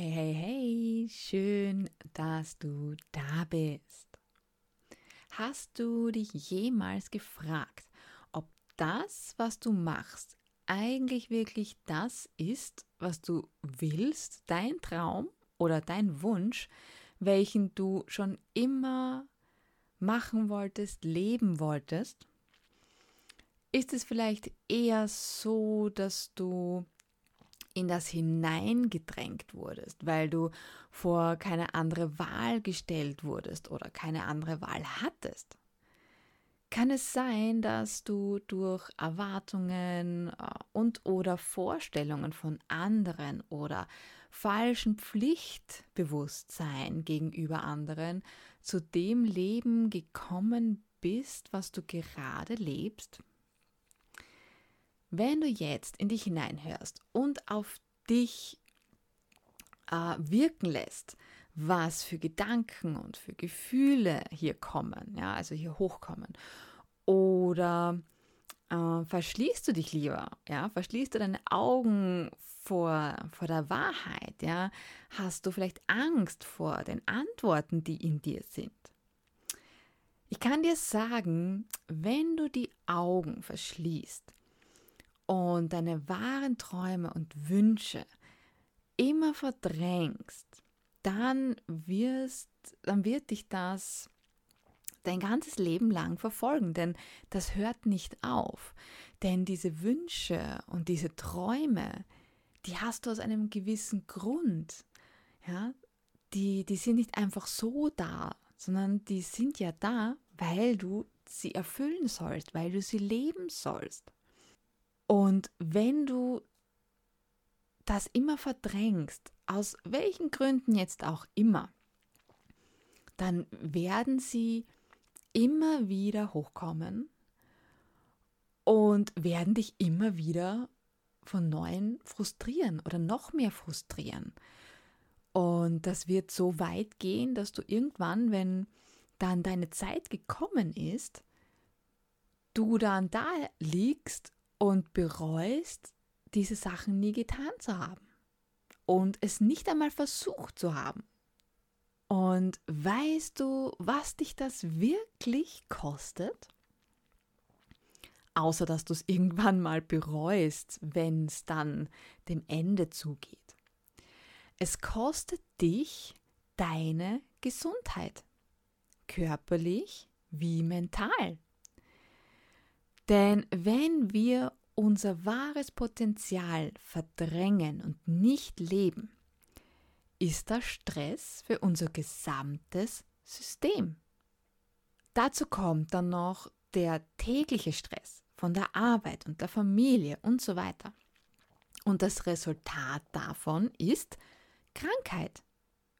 Hey, hey, hey, schön, dass du da bist. Hast du dich jemals gefragt, ob das, was du machst, eigentlich wirklich das ist, was du willst, dein Traum oder dein Wunsch, welchen du schon immer machen wolltest, leben wolltest? Ist es vielleicht eher so, dass du in das hineingedrängt wurdest, weil du vor keine andere Wahl gestellt wurdest oder keine andere Wahl hattest? Kann es sein, dass du durch Erwartungen äh, und oder Vorstellungen von anderen oder falschen Pflichtbewusstsein gegenüber anderen zu dem Leben gekommen bist, was du gerade lebst? Wenn du jetzt in dich hineinhörst und auf dich äh, wirken lässt, was für Gedanken und für Gefühle hier kommen, ja, also hier hochkommen, oder äh, verschließt du dich lieber, ja, verschließt du deine Augen vor, vor der Wahrheit, ja, hast du vielleicht Angst vor den Antworten, die in dir sind. Ich kann dir sagen, wenn du die Augen verschließt, und deine wahren Träume und Wünsche immer verdrängst, dann wirst, dann wird dich das dein ganzes Leben lang verfolgen, denn das hört nicht auf. Denn diese Wünsche und diese Träume, die hast du aus einem gewissen Grund. Ja, die, die sind nicht einfach so da, sondern die sind ja da, weil du sie erfüllen sollst, weil du sie leben sollst. Und wenn du das immer verdrängst, aus welchen Gründen jetzt auch immer, dann werden sie immer wieder hochkommen und werden dich immer wieder von neuem frustrieren oder noch mehr frustrieren. Und das wird so weit gehen, dass du irgendwann, wenn dann deine Zeit gekommen ist, du dann da liegst und bereust, diese Sachen nie getan zu haben und es nicht einmal versucht zu haben. Und weißt du, was dich das wirklich kostet? Außer dass du es irgendwann mal bereust, wenn es dann dem Ende zugeht. Es kostet dich deine Gesundheit, körperlich wie mental. Denn wenn wir unser wahres Potenzial verdrängen und nicht leben, ist das Stress für unser gesamtes System. Dazu kommt dann noch der tägliche Stress von der Arbeit und der Familie und so weiter. Und das Resultat davon ist Krankheit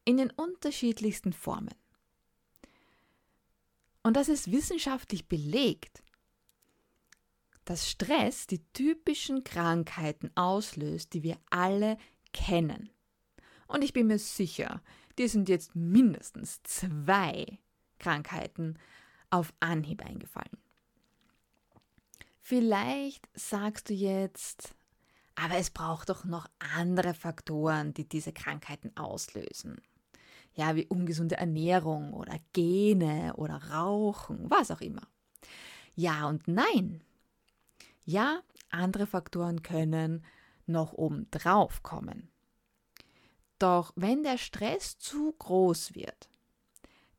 in den unterschiedlichsten Formen. Und das ist wissenschaftlich belegt, dass Stress die typischen Krankheiten auslöst, die wir alle kennen. Und ich bin mir sicher, dir sind jetzt mindestens zwei Krankheiten auf Anhieb eingefallen. Vielleicht sagst du jetzt, aber es braucht doch noch andere Faktoren, die diese Krankheiten auslösen. Ja, wie ungesunde Ernährung oder Gene oder Rauchen, was auch immer. Ja und nein. Ja, andere Faktoren können noch oben drauf kommen. Doch wenn der Stress zu groß wird,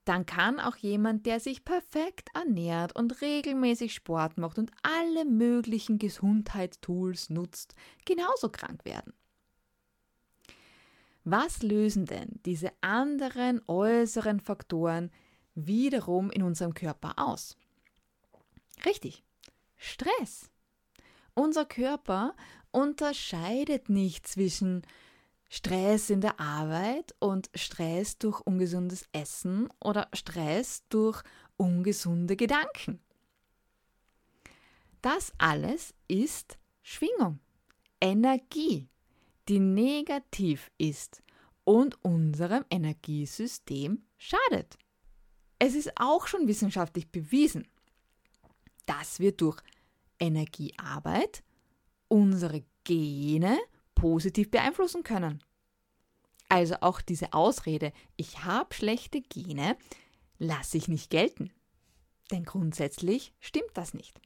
dann kann auch jemand, der sich perfekt ernährt und regelmäßig Sport macht und alle möglichen Gesundheitstools nutzt, genauso krank werden. Was lösen denn diese anderen äußeren Faktoren wiederum in unserem Körper aus? Richtig, Stress. Unser Körper unterscheidet nicht zwischen Stress in der Arbeit und Stress durch ungesundes Essen oder Stress durch ungesunde Gedanken. Das alles ist Schwingung, Energie, die negativ ist und unserem Energiesystem schadet. Es ist auch schon wissenschaftlich bewiesen, dass wir durch Energiearbeit unsere Gene positiv beeinflussen können. Also auch diese Ausrede, ich habe schlechte Gene, lasse ich nicht gelten. Denn grundsätzlich stimmt das nicht.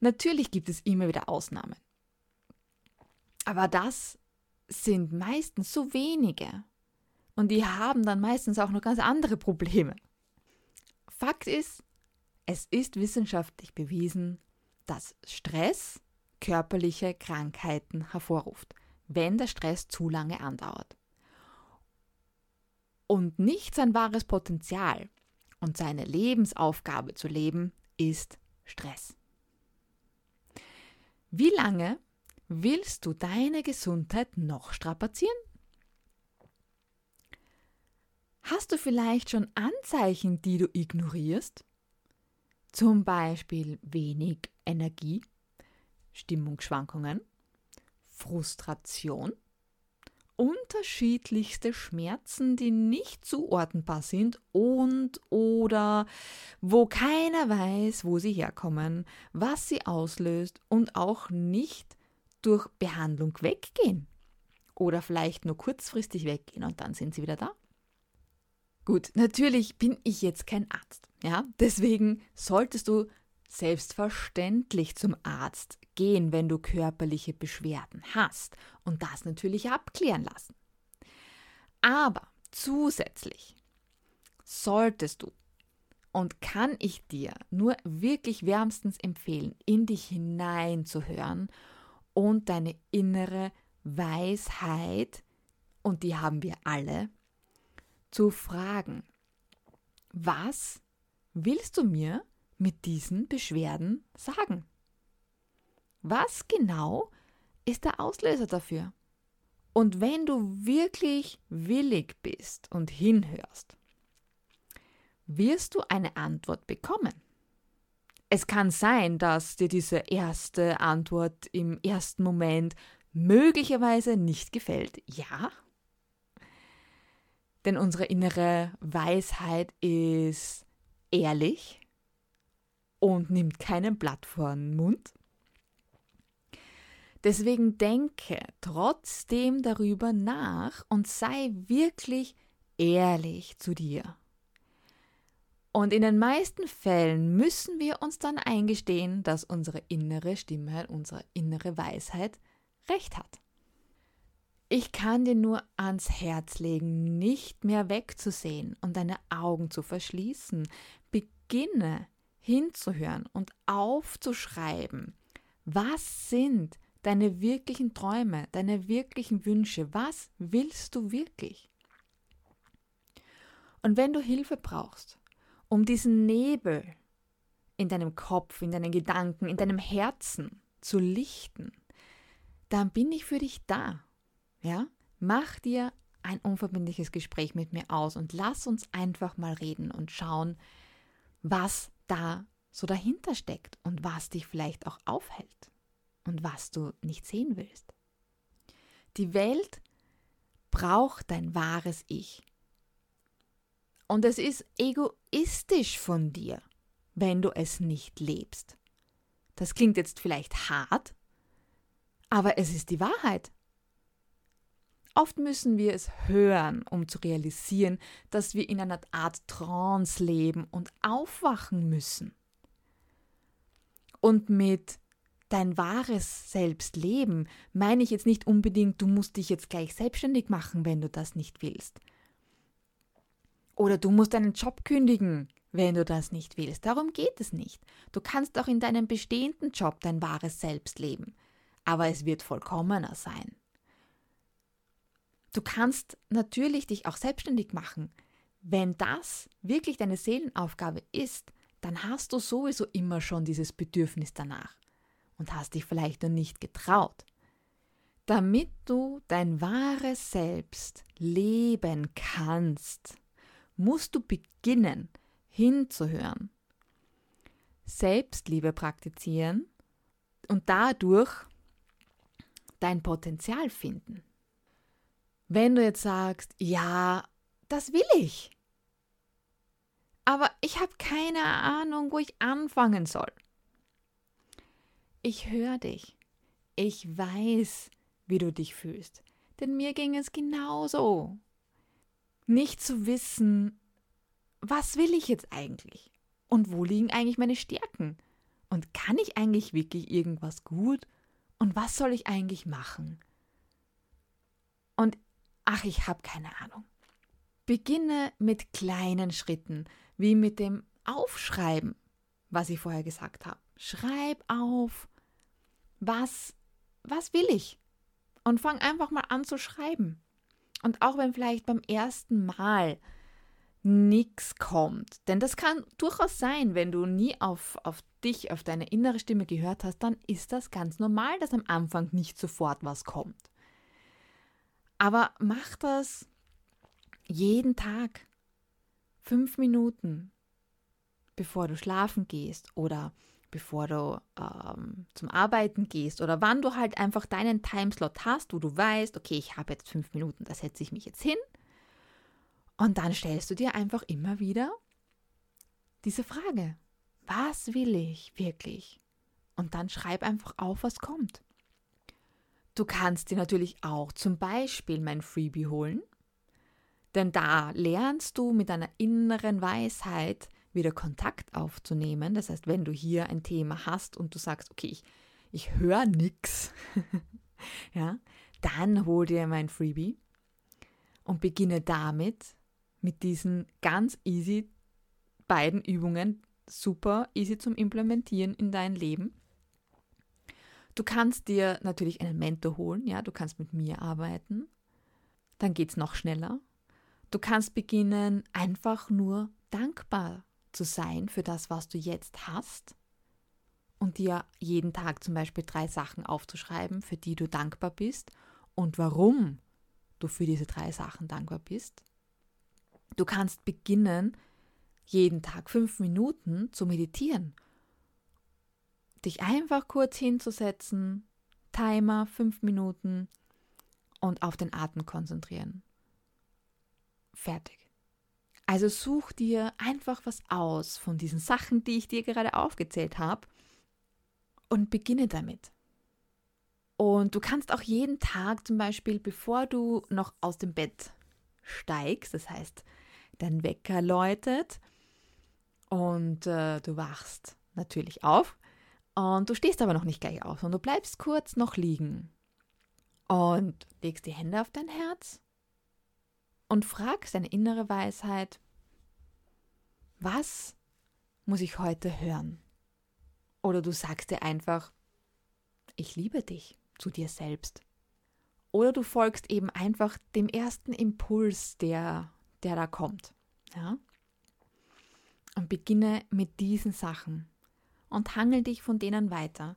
Natürlich gibt es immer wieder Ausnahmen. Aber das sind meistens so wenige. Und die haben dann meistens auch noch ganz andere Probleme. Fakt ist, es ist wissenschaftlich bewiesen, dass Stress körperliche Krankheiten hervorruft, wenn der Stress zu lange andauert. Und nicht sein wahres Potenzial und seine Lebensaufgabe zu leben, ist Stress. Wie lange willst du deine Gesundheit noch strapazieren? Hast du vielleicht schon Anzeichen, die du ignorierst? Zum Beispiel wenig Energie, Stimmungsschwankungen, Frustration, unterschiedlichste Schmerzen, die nicht zuordnenbar sind und oder wo keiner weiß, wo sie herkommen, was sie auslöst und auch nicht durch Behandlung weggehen oder vielleicht nur kurzfristig weggehen und dann sind sie wieder da. Gut, natürlich bin ich jetzt kein Arzt, ja? Deswegen solltest du selbstverständlich zum Arzt gehen, wenn du körperliche Beschwerden hast und das natürlich abklären lassen. Aber zusätzlich solltest du und kann ich dir nur wirklich wärmstens empfehlen, in dich hineinzuhören und deine innere Weisheit, und die haben wir alle, zu fragen, was willst du mir mit diesen Beschwerden sagen? Was genau ist der Auslöser dafür? Und wenn du wirklich willig bist und hinhörst, wirst du eine Antwort bekommen. Es kann sein, dass dir diese erste Antwort im ersten Moment möglicherweise nicht gefällt. Ja, denn unsere innere Weisheit ist ehrlich und nimmt keinen Blatt vor den Mund. Deswegen denke trotzdem darüber nach und sei wirklich ehrlich zu dir. Und in den meisten Fällen müssen wir uns dann eingestehen, dass unsere innere Stimme, unsere innere Weisheit recht hat. Ich kann dir nur ans Herz legen, nicht mehr wegzusehen und deine Augen zu verschließen. Beginne hinzuhören und aufzuschreiben. Was sind deine wirklichen Träume, deine wirklichen Wünsche? Was willst du wirklich? Und wenn du Hilfe brauchst, um diesen Nebel in deinem Kopf, in deinen Gedanken, in deinem Herzen zu lichten, dann bin ich für dich da. Ja? Mach dir ein unverbindliches Gespräch mit mir aus und lass uns einfach mal reden und schauen, was da so dahinter steckt und was dich vielleicht auch aufhält und was du nicht sehen willst. Die Welt braucht dein wahres Ich. Und es ist egoistisch von dir, wenn du es nicht lebst. Das klingt jetzt vielleicht hart, aber es ist die Wahrheit. Oft müssen wir es hören, um zu realisieren, dass wir in einer Art Trance leben und aufwachen müssen. Und mit dein wahres Selbst leben meine ich jetzt nicht unbedingt, du musst dich jetzt gleich selbstständig machen, wenn du das nicht willst. Oder du musst deinen Job kündigen, wenn du das nicht willst. Darum geht es nicht. Du kannst auch in deinem bestehenden Job dein wahres Selbst leben. Aber es wird vollkommener sein. Du kannst natürlich dich auch selbstständig machen. Wenn das wirklich deine Seelenaufgabe ist, dann hast du sowieso immer schon dieses Bedürfnis danach und hast dich vielleicht noch nicht getraut. Damit du dein wahres Selbst leben kannst, musst du beginnen hinzuhören, Selbstliebe praktizieren und dadurch dein Potenzial finden. Wenn du jetzt sagst, ja, das will ich, aber ich habe keine Ahnung, wo ich anfangen soll. Ich höre dich. Ich weiß, wie du dich fühlst. Denn mir ging es genauso. Nicht zu wissen, was will ich jetzt eigentlich? Und wo liegen eigentlich meine Stärken? Und kann ich eigentlich wirklich irgendwas gut? Und was soll ich eigentlich machen? Ach, ich habe keine Ahnung. Beginne mit kleinen Schritten, wie mit dem Aufschreiben, was ich vorher gesagt habe. Schreib auf, was, was will ich? Und fang einfach mal an zu schreiben. Und auch wenn vielleicht beim ersten Mal nichts kommt, denn das kann durchaus sein, wenn du nie auf, auf dich, auf deine innere Stimme gehört hast, dann ist das ganz normal, dass am Anfang nicht sofort was kommt. Aber mach das jeden Tag. Fünf Minuten, bevor du schlafen gehst oder bevor du ähm, zum Arbeiten gehst oder wann du halt einfach deinen Timeslot hast, wo du weißt, okay, ich habe jetzt fünf Minuten, da setze ich mich jetzt hin. Und dann stellst du dir einfach immer wieder diese Frage, was will ich wirklich? Und dann schreib einfach auf, was kommt. Du kannst dir natürlich auch zum Beispiel mein Freebie holen, denn da lernst du mit deiner inneren Weisheit wieder Kontakt aufzunehmen. Das heißt, wenn du hier ein Thema hast und du sagst, okay, ich, ich höre nichts, ja, dann hol dir mein Freebie und beginne damit, mit diesen ganz easy beiden Übungen, super easy zum Implementieren in dein Leben. Du kannst dir natürlich einen Mentor holen, ja, du kannst mit mir arbeiten. Dann geht es noch schneller. Du kannst beginnen, einfach nur dankbar zu sein für das, was du jetzt hast und dir jeden Tag zum Beispiel drei Sachen aufzuschreiben, für die du dankbar bist und warum du für diese drei Sachen dankbar bist. Du kannst beginnen, jeden Tag fünf Minuten zu meditieren dich einfach kurz hinzusetzen, Timer fünf Minuten und auf den Atem konzentrieren. Fertig. Also such dir einfach was aus von diesen Sachen, die ich dir gerade aufgezählt habe und beginne damit. Und du kannst auch jeden Tag zum Beispiel, bevor du noch aus dem Bett steigst, das heißt, dein Wecker läutet und äh, du wachst natürlich auf, und du stehst aber noch nicht gleich auf, sondern du bleibst kurz noch liegen und legst die Hände auf dein Herz und fragst deine innere Weisheit, was muss ich heute hören? Oder du sagst dir einfach, ich liebe dich zu dir selbst. Oder du folgst eben einfach dem ersten Impuls, der, der da kommt. Ja? Und beginne mit diesen Sachen und hangel dich von denen weiter.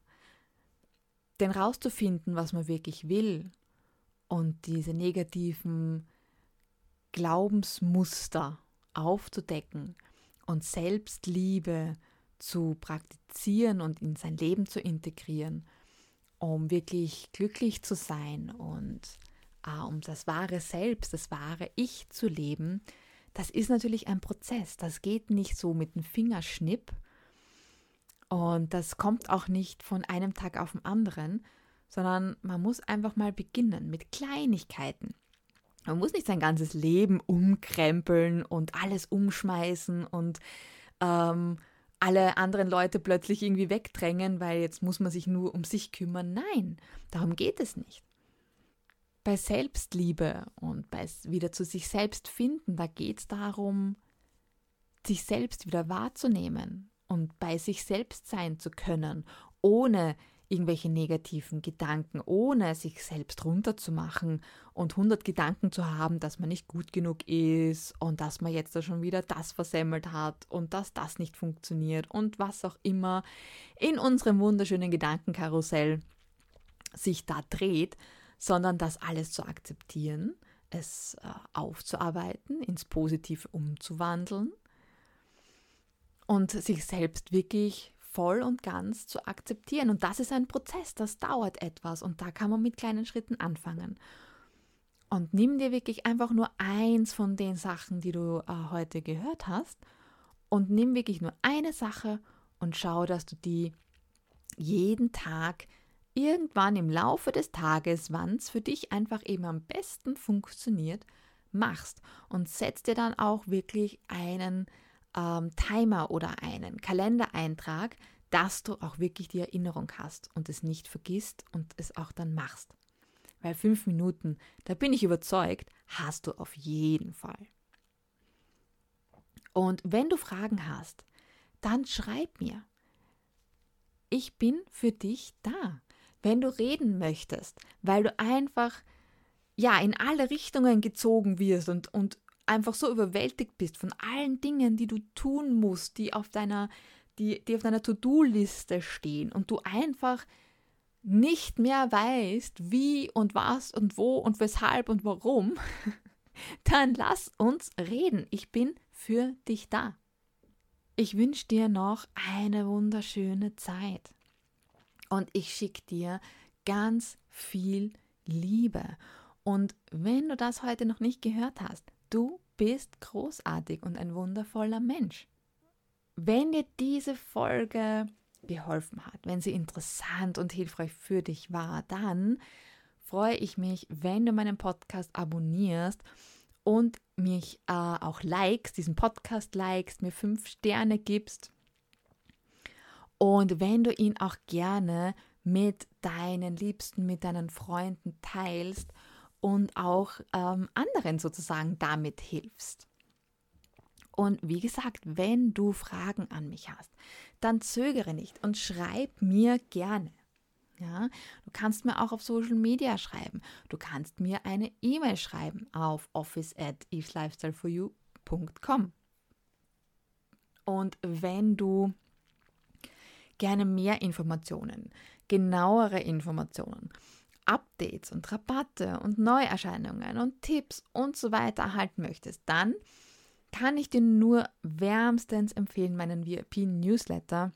Denn rauszufinden, was man wirklich will und diese negativen Glaubensmuster aufzudecken und Selbstliebe zu praktizieren und in sein Leben zu integrieren, um wirklich glücklich zu sein und äh, um das wahre Selbst, das wahre Ich zu leben, das ist natürlich ein Prozess. Das geht nicht so mit einem Fingerschnipp, und das kommt auch nicht von einem Tag auf den anderen, sondern man muss einfach mal beginnen mit Kleinigkeiten. Man muss nicht sein ganzes Leben umkrempeln und alles umschmeißen und ähm, alle anderen Leute plötzlich irgendwie wegdrängen, weil jetzt muss man sich nur um sich kümmern. Nein, darum geht es nicht. Bei Selbstliebe und bei wieder zu sich selbst finden, da geht es darum, sich selbst wieder wahrzunehmen, und bei sich selbst sein zu können, ohne irgendwelche negativen Gedanken, ohne sich selbst runterzumachen und 100 Gedanken zu haben, dass man nicht gut genug ist und dass man jetzt da schon wieder das versemmelt hat und dass das nicht funktioniert und was auch immer in unserem wunderschönen Gedankenkarussell sich da dreht, sondern das alles zu akzeptieren, es äh, aufzuarbeiten, ins Positive umzuwandeln und sich selbst wirklich voll und ganz zu akzeptieren. Und das ist ein Prozess, das dauert etwas und da kann man mit kleinen Schritten anfangen. Und nimm dir wirklich einfach nur eins von den Sachen, die du äh, heute gehört hast und nimm wirklich nur eine Sache und schau, dass du die jeden Tag irgendwann im Laufe des Tages, wann es für dich einfach eben am besten funktioniert, machst und setzt dir dann auch wirklich einen ähm, Timer oder einen Kalendereintrag, dass du auch wirklich die Erinnerung hast und es nicht vergisst und es auch dann machst. Weil fünf Minuten, da bin ich überzeugt, hast du auf jeden Fall. Und wenn du Fragen hast, dann schreib mir. Ich bin für dich da. Wenn du reden möchtest, weil du einfach ja in alle Richtungen gezogen wirst und, und einfach so überwältigt bist von allen Dingen, die du tun musst, die auf deiner, die, die deiner To-Do-Liste stehen und du einfach nicht mehr weißt, wie und was und wo und weshalb und warum, dann lass uns reden. Ich bin für dich da. Ich wünsche dir noch eine wunderschöne Zeit und ich schicke dir ganz viel Liebe. Und wenn du das heute noch nicht gehört hast, du bist großartig und ein wundervoller Mensch. Wenn dir diese Folge geholfen hat, wenn sie interessant und hilfreich für dich war, dann freue ich mich, wenn du meinen Podcast abonnierst und mich äh, auch likest, diesen Podcast likest, mir fünf Sterne gibst und wenn du ihn auch gerne mit deinen Liebsten, mit deinen Freunden teilst und auch ähm, anderen sozusagen damit hilfst. Und wie gesagt, wenn du Fragen an mich hast, dann zögere nicht und schreib mir gerne. Ja, du kannst mir auch auf Social Media schreiben. Du kannst mir eine E-Mail schreiben auf office at eveslifestyleforyou.com. Und wenn du gerne mehr Informationen, genauere Informationen, Updates und Rabatte und Neuerscheinungen und Tipps und so weiter erhalten möchtest, dann kann ich dir nur wärmstens empfehlen, meinen VIP-Newsletter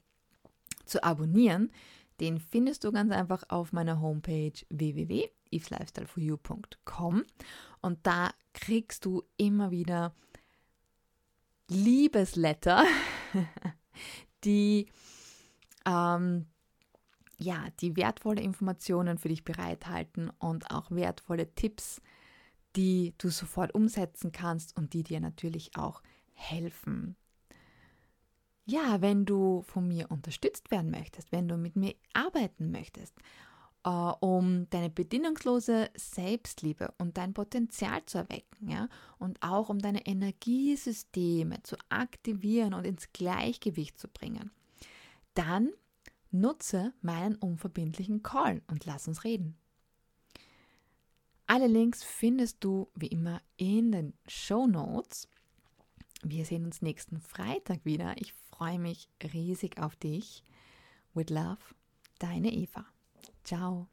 zu abonnieren. Den findest du ganz einfach auf meiner Homepage www.iflifestyleforyou.com und da kriegst du immer wieder Liebesletter, die ähm, ja, die wertvolle Informationen für dich bereithalten und auch wertvolle Tipps, die du sofort umsetzen kannst und die dir natürlich auch helfen. Ja, wenn du von mir unterstützt werden möchtest, wenn du mit mir arbeiten möchtest, äh, um deine bedingungslose Selbstliebe und dein Potenzial zu erwecken, ja, und auch um deine Energiesysteme zu aktivieren und ins Gleichgewicht zu bringen, dann nutze meinen unverbindlichen Call und lass uns reden. Alle Links findest du wie immer in den Show Notes. Wir sehen uns nächsten Freitag wieder. Ich freue mich riesig auf dich. With love, deine Eva. Ciao.